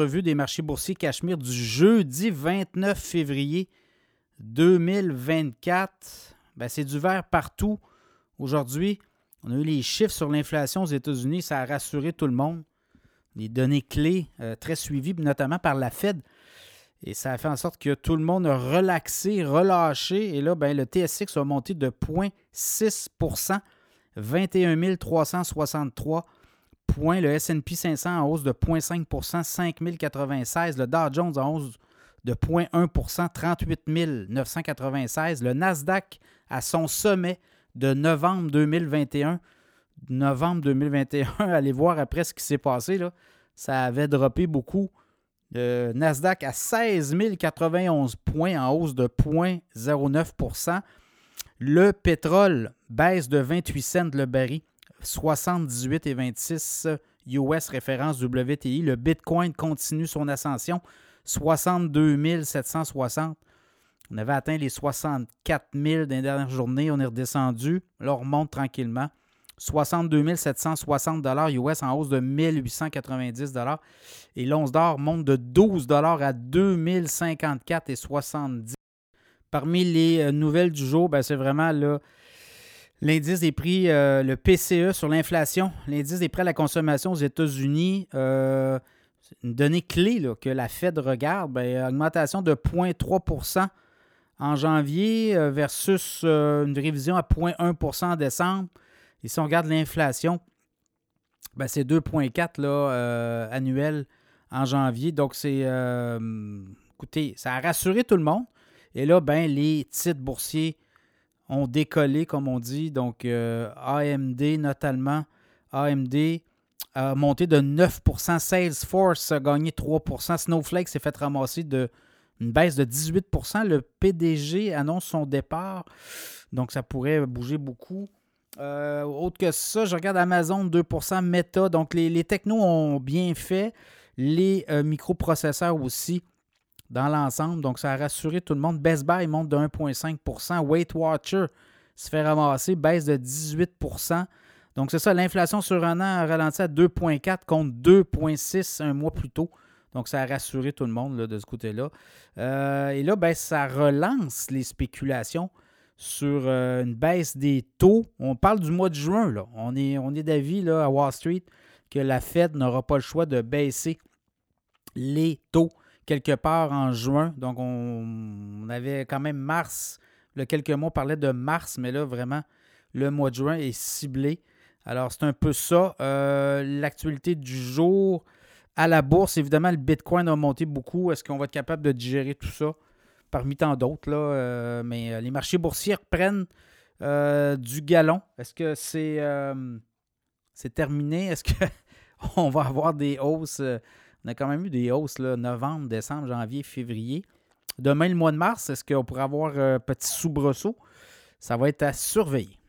revue des marchés boursiers Cachemire du jeudi 29 février 2024. Ben, c'est du vert partout. Aujourd'hui, on a eu les chiffres sur l'inflation aux États-Unis. Ça a rassuré tout le monde. Les données clés euh, très suivies, notamment par la Fed. Et ça a fait en sorte que tout le monde a relaxé, relâché. Et là, ben, le TSX a monté de 0,6% 21 363 Le S&P 500 en hausse de 0,5 5 096. Le Dow Jones en hausse de 0,1% 38 996. Le Nasdaq à son sommet de novembre 2021. Novembre 2021, allez voir après ce qui s'est passé. Là. Ça avait droppé beaucoup. Le Nasdaq à 16 091 points en hausse de 0,09% Le pétrole baisse de 28 cents le baril, 78,26 US référence WTI. Le Bitcoin continue son ascension, 62 760. On avait atteint les 64 000 dans les dernières journées. On est redescendu. Là, on remonte tranquillement. 62 760 US en hausse de 1890 Et l'once d'or monte de 12 à 2054 et 70. Parmi les euh, nouvelles du jour, ben, c'est vraiment l'indice des prix, euh, le PCE sur l'inflation, l'indice des prix à la consommation aux États-Unis. Euh, une donnée clé que la Fed regarde, ben, augmentation de 0,3% en janvier versus une révision à 0,1% en décembre. Et si on regarde l'inflation, ben c'est 2,4% euh, annuel en janvier. Donc, c'est. Euh, écoutez, ça a rassuré tout le monde. Et là, ben, les titres boursiers ont décollé, comme on dit. Donc, euh, AMD, notamment, AMD a monté de 9% Salesforce a gagné 3% Snowflake s'est fait ramasser de une baisse de 18% Le PDG annonce son départ. Donc, ça pourrait bouger beaucoup. Euh, autre que ça, je regarde Amazon 2%, Meta. Donc, les, technos ont bien fait. Les euh, microprocesseurs aussi dans l'ensemble. Donc, ça a rassuré tout le monde. Best Buy monte de 1,5% Weight Watcher se fait ramasser, baisse de 18% Donc, c'est ça, l'inflation sur un an a ralenti à 2,4 contre 2,6 un mois plus tôt. Donc, ça a rassuré tout le monde de ce côté-là. Euh, et là, ben, ça relance les spéculations sur euh, une baisse des taux. On parle du mois de juin. Là. On est, on est d'avis à Wall Street que la Fed n'aura pas le choix de baisser les taux quelque part en juin. Donc, on, avait quand même mars. Le quelques mois, on parlait de mars, mais là, vraiment, le mois de juin est ciblé. Alors, c'est un peu ça. Euh, l'actualité du jour à la bourse, évidemment, le Bitcoin a monté beaucoup. Est-ce qu'on va être capable de digérer tout ça? parmi tant d'autres. Euh, mais euh, les marchés boursiers reprennent du galon. Est-ce que c'est terminé? Est-ce qu'on va avoir des hausses? On a quand même eu des hausses novembre, décembre, janvier, février. Demain, le mois de mars, est-ce qu'on pourra avoir un petit soubresaut? Ça va être à surveiller.